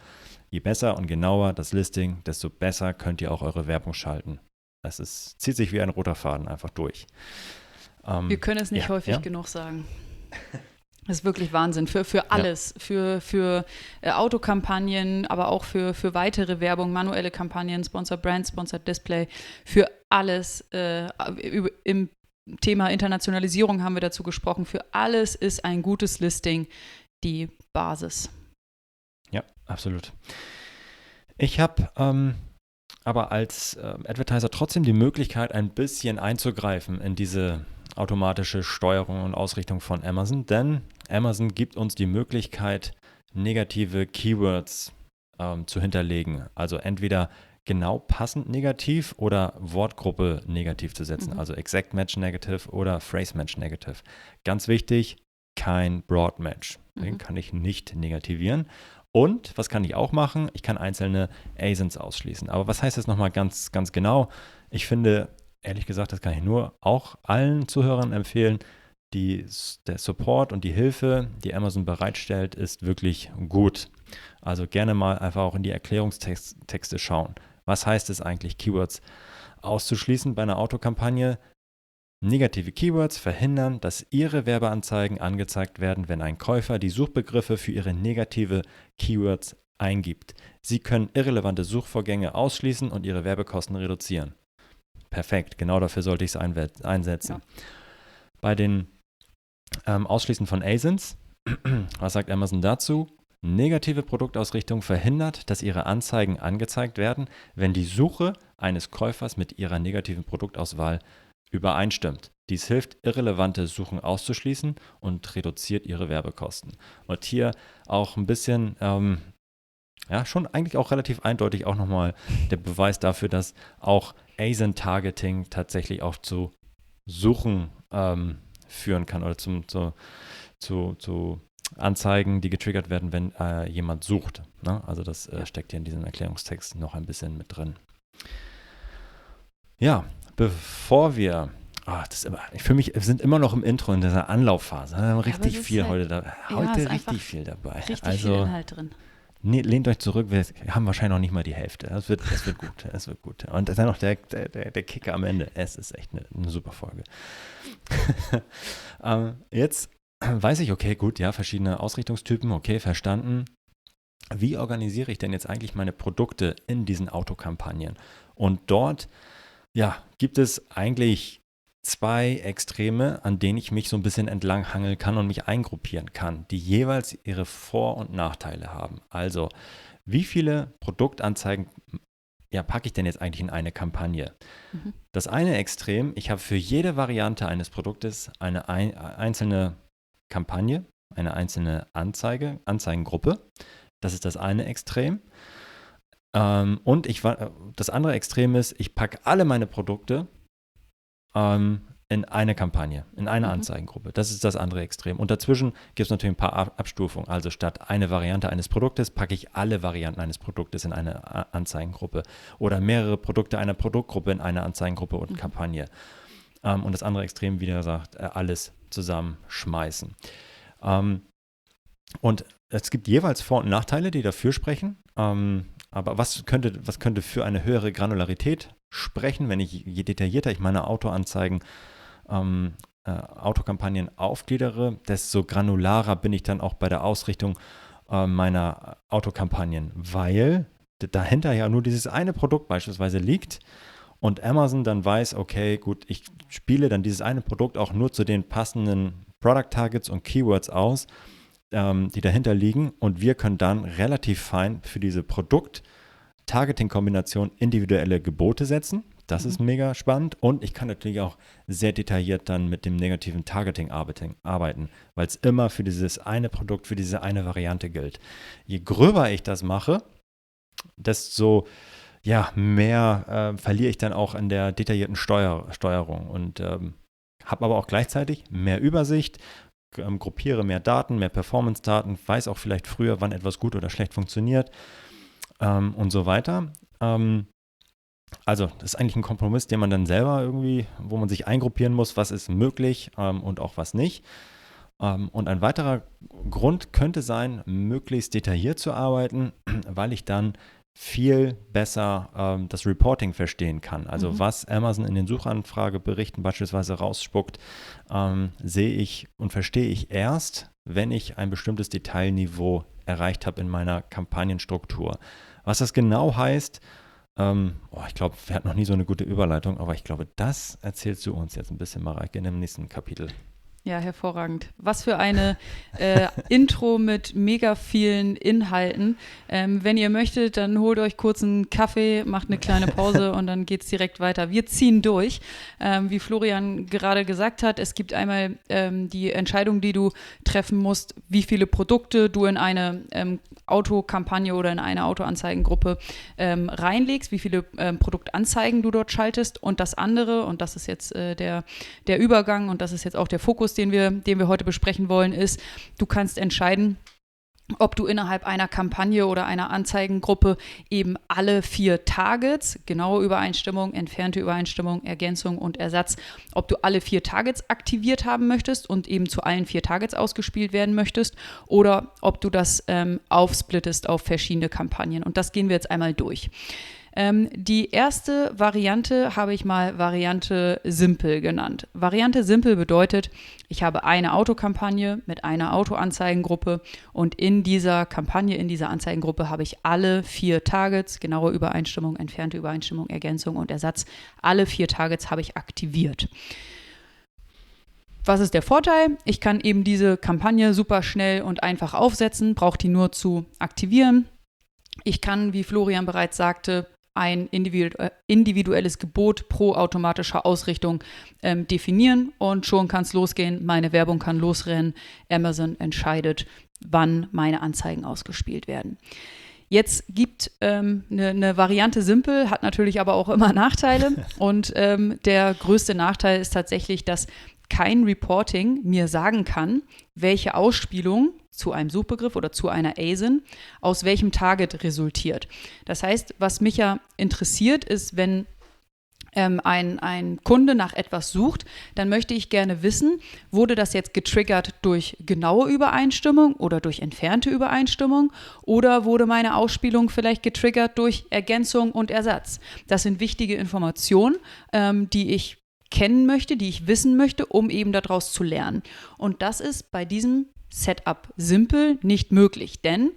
Je besser und genauer das Listing, desto besser könnt ihr auch eure Werbung schalten. Es ist, zieht sich wie ein roter Faden einfach durch. Ähm, Wir können es nicht ja, häufig ja? genug sagen. Das ist wirklich Wahnsinn. Für, für alles. Ja. Für, für äh, Autokampagnen, aber auch für, für weitere Werbung, manuelle Kampagnen, Sponsor Brand, Sponsor Display. Für alles. Äh, Im Thema Internationalisierung haben wir dazu gesprochen. Für alles ist ein gutes Listing die Basis. Ja, absolut. Ich habe ähm, aber als äh, Advertiser trotzdem die Möglichkeit, ein bisschen einzugreifen in diese automatische Steuerung und Ausrichtung von Amazon, denn Amazon gibt uns die Möglichkeit, negative Keywords ähm, zu hinterlegen. Also entweder genau passend negativ oder Wortgruppe negativ zu setzen. Mhm. Also Exact Match Negative oder Phrase Match Negative. Ganz wichtig, kein Broad Match. Den mhm. kann ich nicht negativieren. Und was kann ich auch machen? Ich kann einzelne ASINs ausschließen. Aber was heißt das nochmal ganz, ganz genau? Ich finde, ehrlich gesagt, das kann ich nur auch allen Zuhörern empfehlen. Die, der Support und die Hilfe, die Amazon bereitstellt, ist wirklich gut. Also gerne mal einfach auch in die Erklärungstexte schauen. Was heißt es eigentlich, Keywords auszuschließen bei einer Autokampagne? Negative Keywords verhindern, dass Ihre Werbeanzeigen angezeigt werden, wenn ein Käufer die Suchbegriffe für Ihre negative Keywords eingibt. Sie können irrelevante Suchvorgänge ausschließen und Ihre Werbekosten reduzieren. Perfekt, genau dafür sollte ich es einsetzen. Ja. Bei den ähm, Ausschließen von ASINs, was sagt Amazon dazu? Negative Produktausrichtung verhindert, dass Ihre Anzeigen angezeigt werden, wenn die Suche eines Käufers mit Ihrer negativen Produktauswahl übereinstimmt. Dies hilft, irrelevante Suchen auszuschließen und reduziert ihre Werbekosten. Und hier auch ein bisschen, ähm, ja, schon eigentlich auch relativ eindeutig auch nochmal der Beweis dafür, dass auch ASIN-Targeting tatsächlich auch zu Suchen ähm, führen kann oder zum, zu, zu, zu Anzeigen, die getriggert werden, wenn äh, jemand sucht. Ne? Also das äh, steckt hier in diesem Erklärungstext noch ein bisschen mit drin. Ja, bevor wir Oh, das immer, ich fühle mich, wir sind immer noch im Intro in dieser Anlaufphase. Wir haben richtig viel halt, heute da, heute ja, richtig viel dabei. Richtig also, viel Inhalt drin. Nee, lehnt euch zurück, wir haben wahrscheinlich noch nicht mal die Hälfte. Es wird, es wird gut, es wird gut. Und dann noch der, der, der Kicker am Ende. Es ist echt eine, eine super Folge. ähm, jetzt weiß ich, okay, gut, ja, verschiedene Ausrichtungstypen, okay, verstanden. Wie organisiere ich denn jetzt eigentlich meine Produkte in diesen Autokampagnen? Und dort ja, gibt es eigentlich zwei Extreme, an denen ich mich so ein bisschen entlanghangeln kann und mich eingruppieren kann, die jeweils ihre Vor- und Nachteile haben. Also, wie viele Produktanzeigen ja, packe ich denn jetzt eigentlich in eine Kampagne? Mhm. Das eine Extrem, ich habe für jede Variante eines Produktes eine ein, einzelne Kampagne, eine einzelne Anzeige, Anzeigengruppe. Das ist das eine Extrem. Ähm, und ich das andere Extrem ist, ich packe alle meine Produkte ähm, in eine Kampagne, in eine mhm. Anzeigengruppe. Das ist das andere Extrem. Und dazwischen gibt es natürlich ein paar Abstufungen. Also statt eine Variante eines Produktes packe ich alle Varianten eines Produktes in eine Anzeigengruppe oder mehrere Produkte einer Produktgruppe in eine Anzeigengruppe und mhm. Kampagne. Ähm, und das andere Extrem, wie gesagt, äh, alles zusammenschmeißen. Ähm, und es gibt jeweils Vor- und Nachteile, die dafür sprechen. Ähm, aber was könnte, was könnte für eine höhere Granularität sprechen, wenn ich je detaillierter ich meine Autoanzeigen, ähm, äh, Autokampagnen aufgliedere, desto granularer bin ich dann auch bei der Ausrichtung äh, meiner Autokampagnen, weil dahinter ja nur dieses eine Produkt beispielsweise liegt und Amazon dann weiß, okay, gut, ich spiele dann dieses eine Produkt auch nur zu den passenden Product Targets und Keywords aus ähm, die dahinter liegen und wir können dann relativ fein für diese Produkt-Targeting-Kombination individuelle Gebote setzen. Das mhm. ist mega spannend und ich kann natürlich auch sehr detailliert dann mit dem negativen Targeting arbeiten, weil es immer für dieses eine Produkt, für diese eine Variante gilt. Je gröber ich das mache, desto ja, mehr äh, verliere ich dann auch in der detaillierten Steuer, Steuerung und ähm, habe aber auch gleichzeitig mehr Übersicht, ähm, gruppiere mehr Daten, mehr Performance-Daten, weiß auch vielleicht früher, wann etwas gut oder schlecht funktioniert ähm, und so weiter. Ähm, also, das ist eigentlich ein Kompromiss, den man dann selber irgendwie, wo man sich eingruppieren muss, was ist möglich ähm, und auch was nicht. Ähm, und ein weiterer Grund könnte sein, möglichst detailliert zu arbeiten, weil ich dann viel besser ähm, das Reporting verstehen kann. Also mhm. was Amazon in den Suchanfrageberichten beispielsweise rausspuckt, ähm, sehe ich und verstehe ich erst, wenn ich ein bestimmtes Detailniveau erreicht habe in meiner Kampagnenstruktur. Was das genau heißt, ähm, oh, ich glaube, wir hatten noch nie so eine gute Überleitung, aber ich glaube, das erzählst du uns jetzt ein bisschen, Mareike, in dem nächsten Kapitel. Ja, hervorragend. Was für eine äh, Intro mit mega vielen Inhalten. Ähm, wenn ihr möchtet, dann holt euch kurz einen Kaffee, macht eine kleine Pause und dann geht es direkt weiter. Wir ziehen durch. Ähm, wie Florian gerade gesagt hat, es gibt einmal ähm, die Entscheidung, die du treffen musst, wie viele Produkte du in eine ähm, Autokampagne oder in eine Autoanzeigengruppe ähm, reinlegst, wie viele ähm, Produktanzeigen du dort schaltest. Und das andere, und das ist jetzt äh, der, der Übergang und das ist jetzt auch der Fokus, den wir, den wir heute besprechen wollen, ist, du kannst entscheiden, ob du innerhalb einer Kampagne oder einer Anzeigengruppe eben alle vier Targets, genaue Übereinstimmung, entfernte Übereinstimmung, Ergänzung und Ersatz, ob du alle vier Targets aktiviert haben möchtest und eben zu allen vier Targets ausgespielt werden möchtest oder ob du das ähm, aufsplittest auf verschiedene Kampagnen. Und das gehen wir jetzt einmal durch. Ähm, die erste Variante habe ich mal Variante Simpel genannt. Variante Simpel bedeutet, ich habe eine Autokampagne mit einer Autoanzeigengruppe und in dieser Kampagne, in dieser Anzeigengruppe habe ich alle vier Targets, genaue Übereinstimmung, entfernte Übereinstimmung, Ergänzung und Ersatz, alle vier Targets habe ich aktiviert. Was ist der Vorteil? Ich kann eben diese Kampagne super schnell und einfach aufsetzen, brauche die nur zu aktivieren. Ich kann, wie Florian bereits sagte, ein äh, individuelles Gebot pro automatischer Ausrichtung ähm, definieren und schon kann es losgehen. Meine Werbung kann losrennen. Amazon entscheidet, wann meine Anzeigen ausgespielt werden. Jetzt gibt eine ähm, ne, ne Variante simpel, hat natürlich aber auch immer Nachteile. Und ähm, der größte Nachteil ist tatsächlich, dass kein Reporting mir sagen kann, welche Ausspielung zu einem Suchbegriff oder zu einer ASIN aus welchem Target resultiert. Das heißt, was mich ja interessiert, ist, wenn ähm, ein, ein Kunde nach etwas sucht, dann möchte ich gerne wissen, wurde das jetzt getriggert durch genaue Übereinstimmung oder durch entfernte Übereinstimmung oder wurde meine Ausspielung vielleicht getriggert durch Ergänzung und Ersatz. Das sind wichtige Informationen, ähm, die ich kennen möchte, die ich wissen möchte, um eben daraus zu lernen. Und das ist bei diesem Setup simpel nicht möglich, denn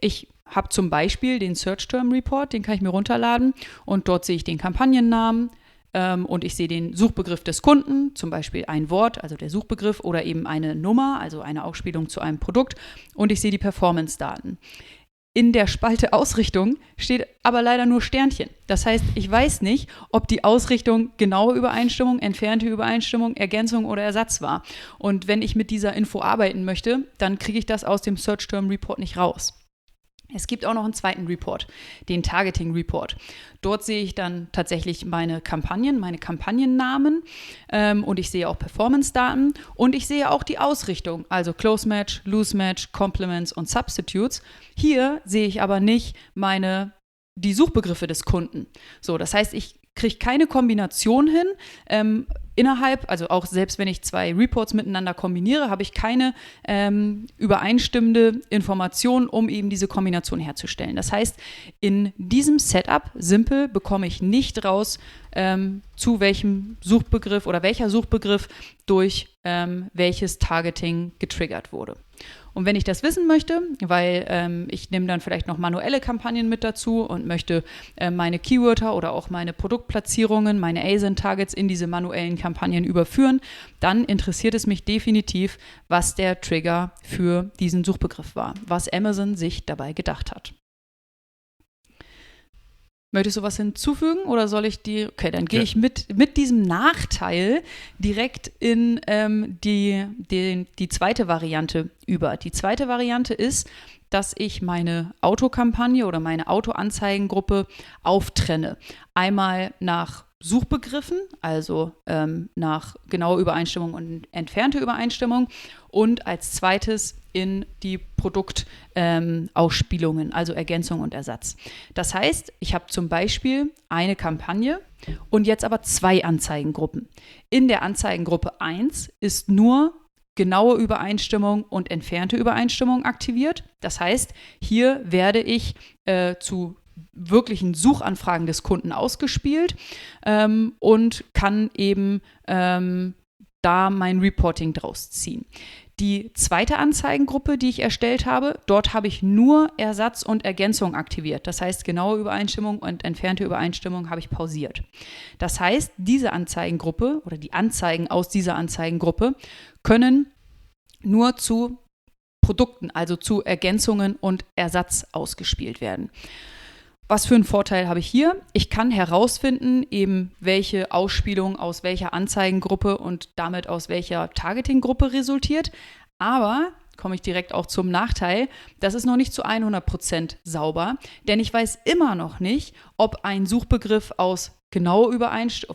ich habe zum Beispiel den Search Term Report, den kann ich mir runterladen und dort sehe ich den Kampagnennamen ähm, und ich sehe den Suchbegriff des Kunden, zum Beispiel ein Wort, also der Suchbegriff oder eben eine Nummer, also eine Ausspielung zu einem Produkt und ich sehe die Performance-Daten. In der Spalte Ausrichtung steht aber leider nur Sternchen. Das heißt, ich weiß nicht, ob die Ausrichtung genaue Übereinstimmung, entfernte Übereinstimmung, Ergänzung oder Ersatz war. Und wenn ich mit dieser Info arbeiten möchte, dann kriege ich das aus dem Search Term Report nicht raus. Es gibt auch noch einen zweiten Report, den Targeting Report. Dort sehe ich dann tatsächlich meine Kampagnen, meine Kampagnennamen ähm, und ich sehe auch Performance-Daten und ich sehe auch die Ausrichtung, also Close Match, Loose Match, Complements und Substitutes. Hier sehe ich aber nicht meine die Suchbegriffe des Kunden. So, das heißt, ich kriege keine Kombination hin. Ähm, innerhalb, also auch selbst wenn ich zwei Reports miteinander kombiniere, habe ich keine ähm, übereinstimmende Information, um eben diese Kombination herzustellen. Das heißt, in diesem Setup, simpel, bekomme ich nicht raus, ähm, zu welchem Suchbegriff oder welcher Suchbegriff durch ähm, welches Targeting getriggert wurde. Und wenn ich das wissen möchte, weil ähm, ich nehme dann vielleicht noch manuelle Kampagnen mit dazu und möchte äh, meine Keywörter oder auch meine Produktplatzierungen, meine ASIN-Targets in diese manuellen Kampagnen überführen, dann interessiert es mich definitiv, was der Trigger für diesen Suchbegriff war, was Amazon sich dabei gedacht hat. Möchtest du was hinzufügen oder soll ich die? Okay, dann gehe ja. ich mit, mit diesem Nachteil direkt in ähm, die, die, die zweite Variante über. Die zweite Variante ist, dass ich meine Autokampagne oder meine Autoanzeigengruppe auftrenne. Einmal nach Suchbegriffen, also ähm, nach genauer Übereinstimmung und entfernte Übereinstimmung und als zweites in die Produktausspielungen, ähm, also Ergänzung und Ersatz. Das heißt, ich habe zum Beispiel eine Kampagne und jetzt aber zwei Anzeigengruppen. In der Anzeigengruppe 1 ist nur genaue Übereinstimmung und entfernte Übereinstimmung aktiviert. Das heißt, hier werde ich äh, zu wirklichen Suchanfragen des Kunden ausgespielt ähm, und kann eben ähm, da mein Reporting draus ziehen. Die zweite Anzeigengruppe, die ich erstellt habe, dort habe ich nur Ersatz und Ergänzung aktiviert. Das heißt, genaue Übereinstimmung und entfernte Übereinstimmung habe ich pausiert. Das heißt, diese Anzeigengruppe oder die Anzeigen aus dieser Anzeigengruppe können nur zu Produkten, also zu Ergänzungen und Ersatz ausgespielt werden. Was für einen Vorteil habe ich hier? Ich kann herausfinden, eben welche Ausspielung aus welcher Anzeigengruppe und damit aus welcher Targetinggruppe resultiert. Aber komme ich direkt auch zum Nachteil. Das ist noch nicht zu 100% sauber, denn ich weiß immer noch nicht, ob ein Suchbegriff aus genauer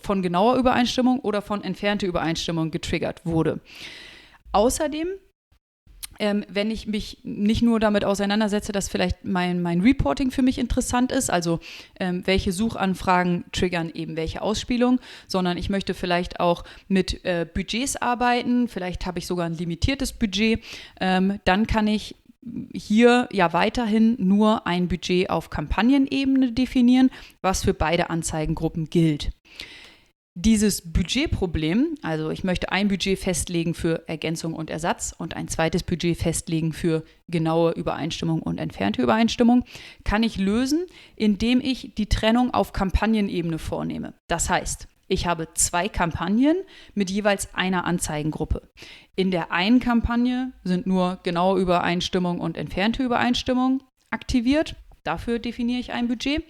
von genauer Übereinstimmung oder von entfernter Übereinstimmung getriggert wurde. Außerdem ähm, wenn ich mich nicht nur damit auseinandersetze, dass vielleicht mein, mein Reporting für mich interessant ist, also ähm, welche Suchanfragen triggern eben welche Ausspielung, sondern ich möchte vielleicht auch mit äh, Budgets arbeiten, vielleicht habe ich sogar ein limitiertes Budget, ähm, dann kann ich hier ja weiterhin nur ein Budget auf Kampagnenebene definieren, was für beide Anzeigengruppen gilt. Dieses Budgetproblem, also ich möchte ein Budget festlegen für Ergänzung und Ersatz und ein zweites Budget festlegen für genaue Übereinstimmung und entfernte Übereinstimmung, kann ich lösen, indem ich die Trennung auf Kampagnenebene vornehme. Das heißt, ich habe zwei Kampagnen mit jeweils einer Anzeigengruppe. In der einen Kampagne sind nur genaue Übereinstimmung und entfernte Übereinstimmung aktiviert. Dafür definiere ich ein Budget.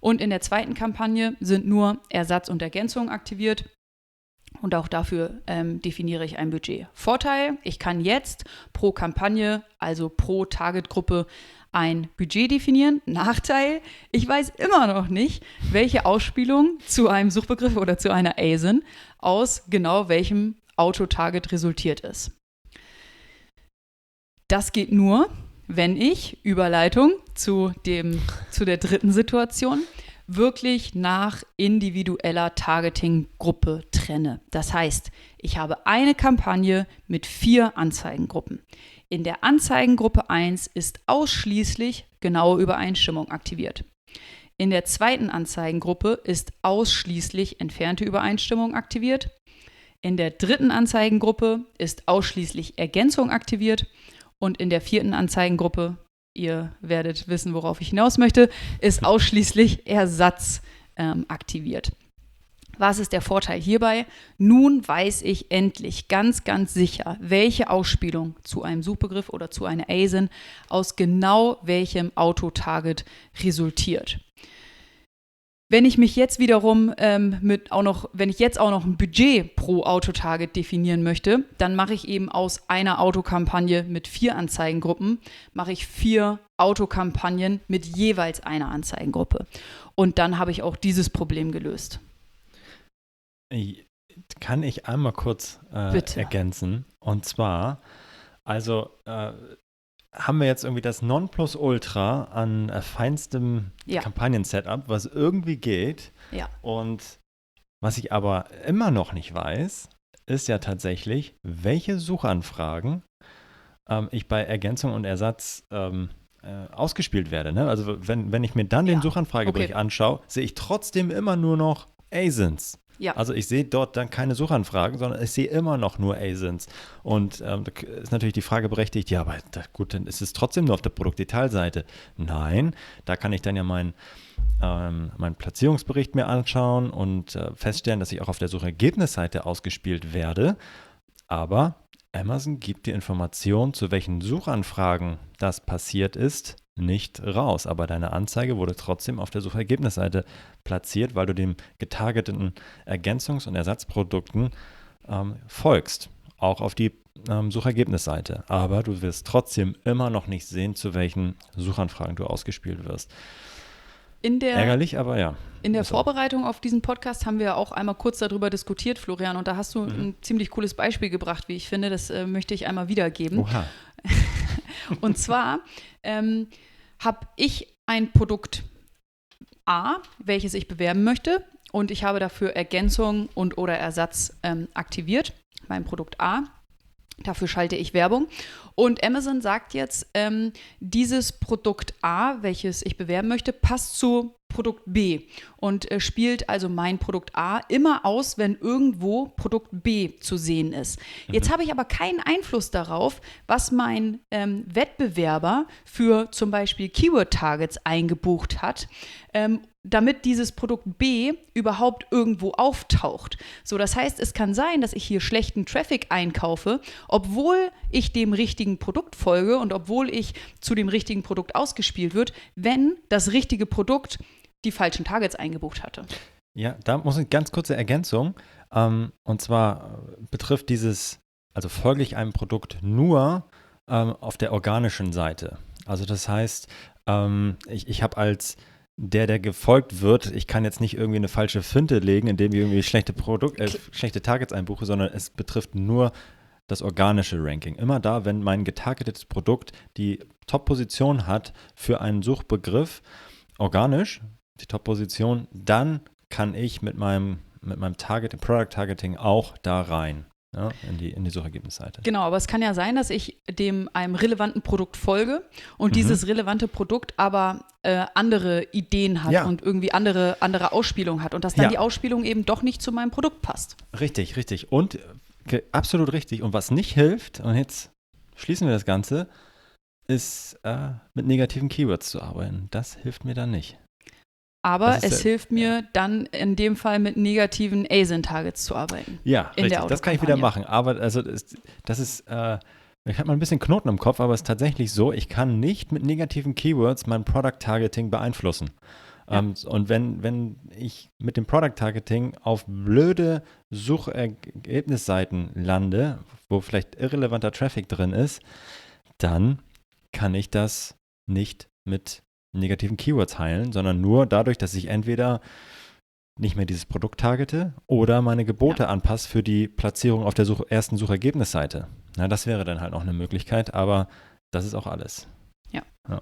Und in der zweiten Kampagne sind nur Ersatz und Ergänzung aktiviert. Und auch dafür ähm, definiere ich ein Budget. Vorteil, ich kann jetzt pro Kampagne, also pro Targetgruppe, ein Budget definieren. Nachteil, ich weiß immer noch nicht, welche Ausspielung zu einem Suchbegriff oder zu einer ASIN aus genau welchem Auto-Target resultiert ist. Das geht nur, wenn ich, Überleitung zu, dem, zu der dritten Situation, wirklich nach individueller Targeting-Gruppe trenne. Das heißt, ich habe eine Kampagne mit vier Anzeigengruppen. In der Anzeigengruppe 1 ist ausschließlich genaue Übereinstimmung aktiviert. In der zweiten Anzeigengruppe ist ausschließlich entfernte Übereinstimmung aktiviert. In der dritten Anzeigengruppe ist ausschließlich Ergänzung aktiviert und in der vierten Anzeigengruppe, ihr werdet wissen, worauf ich hinaus möchte, ist ausschließlich Ersatz ähm, aktiviert. Was ist der Vorteil hierbei? Nun weiß ich endlich ganz, ganz sicher, welche Ausspielung zu einem Suchbegriff oder zu einer ASIN aus genau welchem Autotarget resultiert. Wenn ich mich jetzt wiederum ähm, mit auch noch, wenn ich jetzt auch noch ein Budget pro Autotarget definieren möchte, dann mache ich eben aus einer Autokampagne mit vier Anzeigengruppen, mache ich vier Autokampagnen mit jeweils einer Anzeigengruppe. Und dann habe ich auch dieses Problem gelöst. Kann ich einmal kurz äh, ergänzen? Und zwar, also äh, haben wir jetzt irgendwie das Nonplusultra an äh, feinstem ja. Kampagnen-Setup, was irgendwie geht. Ja. Und was ich aber immer noch nicht weiß, ist ja tatsächlich, welche Suchanfragen ähm, ich bei Ergänzung und Ersatz ähm, äh, ausgespielt werde. Ne? Also wenn, wenn ich mir dann ja. den Suchanfragebericht okay. anschaue, sehe ich trotzdem immer nur noch ASINs. Ja. Also ich sehe dort dann keine Suchanfragen, sondern ich sehe immer noch nur ASINs. Und ähm, da ist natürlich die Frage berechtigt, ja, aber da, gut, dann ist es trotzdem nur auf der Produktdetailseite. Nein, da kann ich dann ja meinen ähm, meinen Platzierungsbericht mir anschauen und äh, feststellen, dass ich auch auf der Suchergebnisseite ausgespielt werde. Aber Amazon gibt die Information, zu welchen Suchanfragen das passiert ist, nicht raus. Aber deine Anzeige wurde trotzdem auf der Suchergebnisseite platziert, weil du dem getargeteten Ergänzungs- und Ersatzprodukten ähm, folgst. Auch auf die ähm, Suchergebnisseite. Aber du wirst trotzdem immer noch nicht sehen, zu welchen Suchanfragen du ausgespielt wirst. Der, Ärgerlich, aber ja. In der also. Vorbereitung auf diesen Podcast haben wir auch einmal kurz darüber diskutiert, Florian, und da hast du mhm. ein ziemlich cooles Beispiel gebracht, wie ich finde. Das äh, möchte ich einmal wiedergeben. Oha. Und zwar ähm, habe ich ein Produkt A, welches ich bewerben möchte, und ich habe dafür Ergänzung und oder Ersatz ähm, aktiviert, mein Produkt A. Dafür schalte ich Werbung. Und Amazon sagt jetzt, ähm, dieses Produkt A, welches ich bewerben möchte, passt zu Produkt B und äh, spielt also mein Produkt A immer aus, wenn irgendwo Produkt B zu sehen ist. Mhm. Jetzt habe ich aber keinen Einfluss darauf, was mein ähm, Wettbewerber für zum Beispiel Keyword-Targets eingebucht hat. Ähm, damit dieses Produkt B überhaupt irgendwo auftaucht. So, das heißt, es kann sein, dass ich hier schlechten Traffic einkaufe, obwohl ich dem richtigen Produkt folge und obwohl ich zu dem richtigen Produkt ausgespielt wird, wenn das richtige Produkt die falschen Targets eingebucht hatte. Ja, da muss eine ganz kurze Ergänzung. Ähm, und zwar betrifft dieses, also folge ich einem Produkt nur ähm, auf der organischen Seite. Also das heißt, ähm, ich, ich habe als der, der gefolgt wird, ich kann jetzt nicht irgendwie eine falsche Finte legen, indem ich irgendwie schlechte Produkt, äh, schlechte Targets einbuche, sondern es betrifft nur das organische Ranking. Immer da, wenn mein getargetetes Produkt die Top-Position hat für einen Suchbegriff, organisch, die Top-Position, dann kann ich mit meinem, mit meinem Targeting, Product Targeting auch da rein ja, in, die, in die Suchergebnisseite. Genau, aber es kann ja sein, dass ich dem einem relevanten Produkt folge und mhm. dieses relevante Produkt aber äh, andere Ideen hat ja. und irgendwie andere, andere Ausspielung hat und dass dann ja. die Ausspielung eben doch nicht zu meinem Produkt passt. Richtig, richtig. Und äh, absolut richtig. Und was nicht hilft, und jetzt schließen wir das Ganze, ist äh, mit negativen Keywords zu arbeiten. Das hilft mir dann nicht. Aber es ja, hilft mir dann in dem Fall mit negativen ASIN-Targets zu arbeiten. Ja, richtig. das kann ich wieder machen. Aber also das, das ist, äh, ich habe mal ein bisschen Knoten im Kopf, aber es ist tatsächlich so, ich kann nicht mit negativen Keywords mein Product Targeting beeinflussen. Ja. Ähm, und wenn, wenn ich mit dem Product Targeting auf blöde Suchergebnisseiten lande, wo vielleicht irrelevanter Traffic drin ist, dann kann ich das nicht mit negativen Keywords heilen, sondern nur dadurch, dass ich entweder nicht mehr dieses Produkt targete oder meine Gebote ja. anpasse für die Platzierung auf der Such ersten Suchergebnisseite. Na, das wäre dann halt noch eine Möglichkeit, aber das ist auch alles. ja. ja.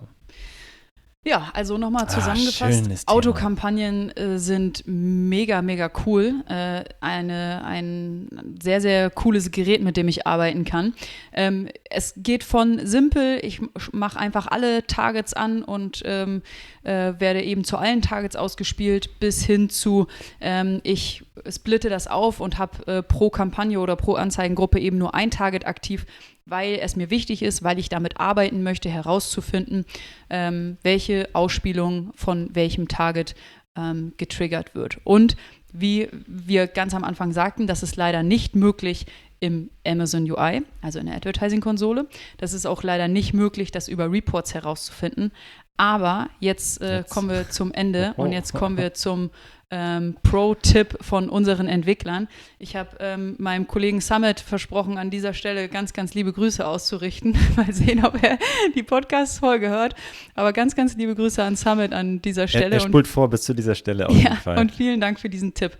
Ja, also nochmal ah, zusammengefasst, Ach, Autokampagnen äh, sind mega, mega cool. Äh, eine, ein sehr, sehr cooles Gerät, mit dem ich arbeiten kann. Ähm, es geht von simpel, ich mache einfach alle Targets an und ähm, äh, werde eben zu allen Targets ausgespielt, bis hin zu, ähm, ich splitte das auf und habe äh, pro Kampagne oder pro Anzeigengruppe eben nur ein Target aktiv weil es mir wichtig ist, weil ich damit arbeiten möchte, herauszufinden, ähm, welche Ausspielung von welchem Target ähm, getriggert wird. Und wie wir ganz am Anfang sagten, das ist leider nicht möglich im Amazon UI, also in der Advertising-Konsole. Das ist auch leider nicht möglich, das über Reports herauszufinden. Aber jetzt, äh, jetzt. kommen wir zum Ende und jetzt kommen wir zum ähm, Pro-Tipp von unseren Entwicklern. Ich habe ähm, meinem Kollegen Summit versprochen, an dieser Stelle ganz, ganz liebe Grüße auszurichten. Mal sehen, ob er die Podcast-Folge hört. Aber ganz, ganz liebe Grüße an Summit an dieser Stelle. Er, er spult vor bis zu dieser Stelle auf ja, jeden Fall. Und vielen Dank für diesen Tipp.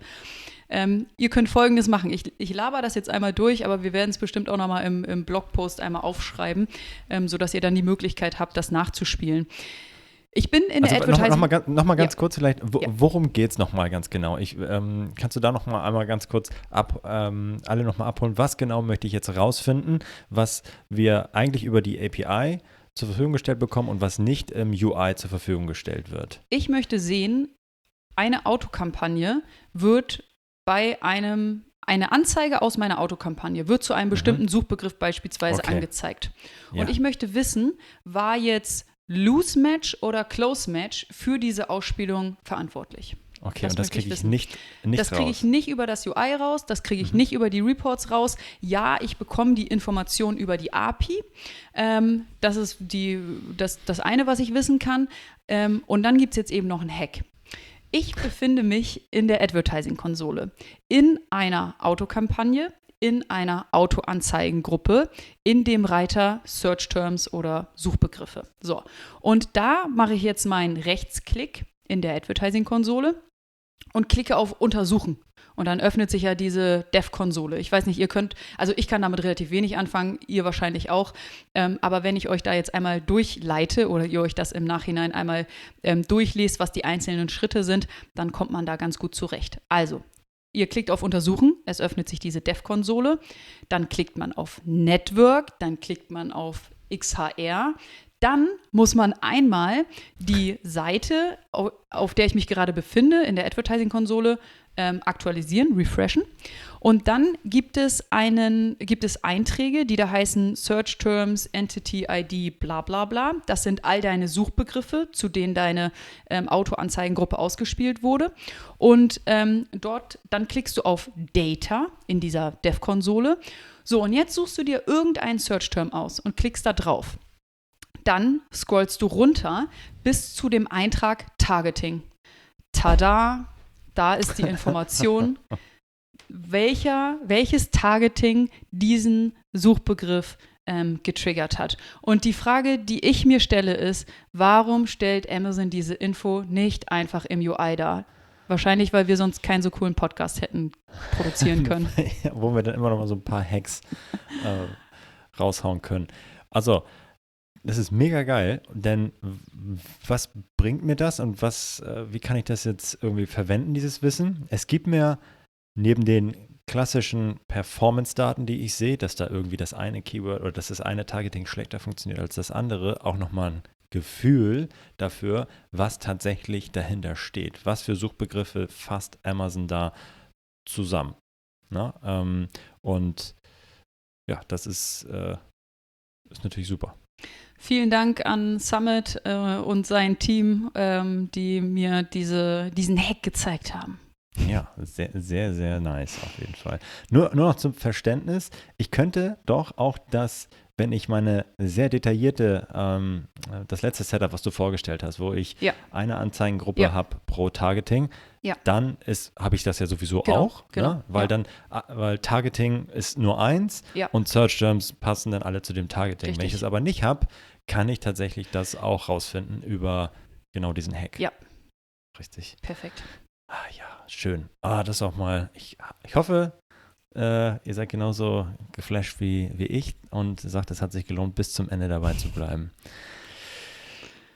Ähm, ihr könnt Folgendes machen. Ich, ich laber das jetzt einmal durch, aber wir werden es bestimmt auch nochmal im, im Blogpost einmal aufschreiben, ähm, sodass ihr dann die Möglichkeit habt, das nachzuspielen. Ich bin in also der Advertising. Noch, noch, mal, noch mal ganz ja. kurz vielleicht, wo, ja. worum geht es nochmal ganz genau? Ich, ähm, kannst du da nochmal einmal ganz kurz ab, ähm, alle nochmal abholen? Was genau möchte ich jetzt rausfinden, was wir eigentlich über die API zur Verfügung gestellt bekommen und was nicht im UI zur Verfügung gestellt wird? Ich möchte sehen, eine Autokampagne wird bei einem eine Anzeige aus meiner Autokampagne wird zu einem mhm. bestimmten mhm. Suchbegriff beispielsweise okay. angezeigt. Und ja. ich möchte wissen, war jetzt Loose Match oder Close Match für diese Ausspielung verantwortlich. Okay, das und das kriege ich, ich nicht, nicht Das kriege ich nicht über das UI raus, das kriege ich mhm. nicht über die Reports raus. Ja, ich bekomme die Information über die API. Ähm, das ist die, das, das eine, was ich wissen kann. Ähm, und dann gibt es jetzt eben noch einen Hack. Ich befinde mich in der Advertising-Konsole. In einer Autokampagne, in einer Autoanzeigengruppe in dem Reiter Search Terms oder Suchbegriffe. So, und da mache ich jetzt meinen Rechtsklick in der Advertising-Konsole und klicke auf Untersuchen. Und dann öffnet sich ja diese Dev-Konsole. Ich weiß nicht, ihr könnt, also ich kann damit relativ wenig anfangen, ihr wahrscheinlich auch. Ähm, aber wenn ich euch da jetzt einmal durchleite oder ihr euch das im Nachhinein einmal ähm, durchlest, was die einzelnen Schritte sind, dann kommt man da ganz gut zurecht. Also, ihr klickt auf Untersuchen, es öffnet sich diese Dev-Konsole, dann klickt man auf Network, dann klickt man auf XHR, dann muss man einmal die Seite, auf der ich mich gerade befinde, in der Advertising-Konsole, ähm, aktualisieren, refreshen. Und dann gibt es, einen, gibt es Einträge, die da heißen Search Terms, Entity ID, bla bla bla. Das sind all deine Suchbegriffe, zu denen deine ähm, Autoanzeigengruppe ausgespielt wurde. Und ähm, dort, dann klickst du auf Data in dieser Dev-Konsole. So, und jetzt suchst du dir irgendeinen Search-Term aus und klickst da drauf. Dann scrollst du runter bis zu dem Eintrag Targeting. Tada, da ist die Information, welcher, welches Targeting diesen Suchbegriff ähm, getriggert hat. Und die Frage, die ich mir stelle, ist, warum stellt Amazon diese Info nicht einfach im UI dar? Wahrscheinlich, weil wir sonst keinen so coolen Podcast hätten produzieren können. ja, wo wir dann immer noch mal so ein paar Hacks äh, raushauen können. Also, das ist mega geil, denn was bringt mir das und was, äh, wie kann ich das jetzt irgendwie verwenden, dieses Wissen? Es gibt mir neben den klassischen Performance-Daten, die ich sehe, dass da irgendwie das eine Keyword oder dass das eine Targeting schlechter funktioniert als das andere, auch nochmal ein Gefühl dafür, was tatsächlich dahinter steht. Was für Suchbegriffe fasst Amazon da zusammen? Na, ne? ähm, und ja, das ist, äh, ist natürlich super. Vielen Dank an Summit äh, und sein Team, ähm, die mir diese, diesen Hack gezeigt haben. Ja, sehr, sehr, sehr nice auf jeden Fall. Nur, nur noch zum Verständnis, ich könnte doch auch das, wenn ich meine sehr detaillierte, ähm, das letzte Setup, was du vorgestellt hast, wo ich ja. eine Anzeigengruppe ja. habe pro Targeting, ja. dann habe ich das ja sowieso genau, auch, genau. Ne? weil dann, weil Targeting ist nur eins und Search Terms passen dann alle zu dem Targeting. Richtig. Wenn ich es aber nicht habe, kann ich tatsächlich das auch rausfinden über genau diesen Hack. Ja. Richtig. Perfekt. Ah ja, schön. Ah, das auch mal. Ich, ich hoffe, äh, ihr seid genauso geflasht wie, wie ich und sagt, es hat sich gelohnt, bis zum Ende dabei zu bleiben.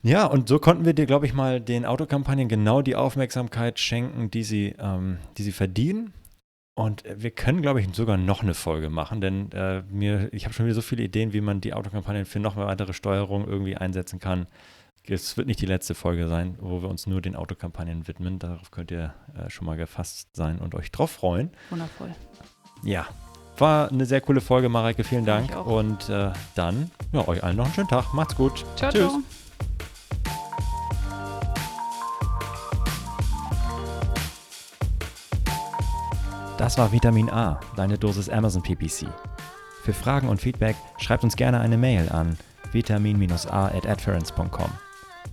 Ja, und so konnten wir dir, glaube ich, mal den Autokampagnen genau die Aufmerksamkeit schenken, die sie, ähm, die sie verdienen. Und wir können, glaube ich, sogar noch eine Folge machen, denn äh, mir, ich habe schon wieder so viele Ideen, wie man die Autokampagnen für noch mehr weitere Steuerung irgendwie einsetzen kann. Es wird nicht die letzte Folge sein, wo wir uns nur den Autokampagnen widmen. Darauf könnt ihr äh, schon mal gefasst sein und euch drauf freuen. Wundervoll. Ja, war eine sehr coole Folge, Mareike. Vielen Dank. Und äh, dann, ja, euch allen noch einen schönen Tag. Macht's gut. Ciao, Tschüss. Ciao. Das war Vitamin A, deine Dosis Amazon PPC. Für Fragen und Feedback schreibt uns gerne eine Mail an vitamin-a at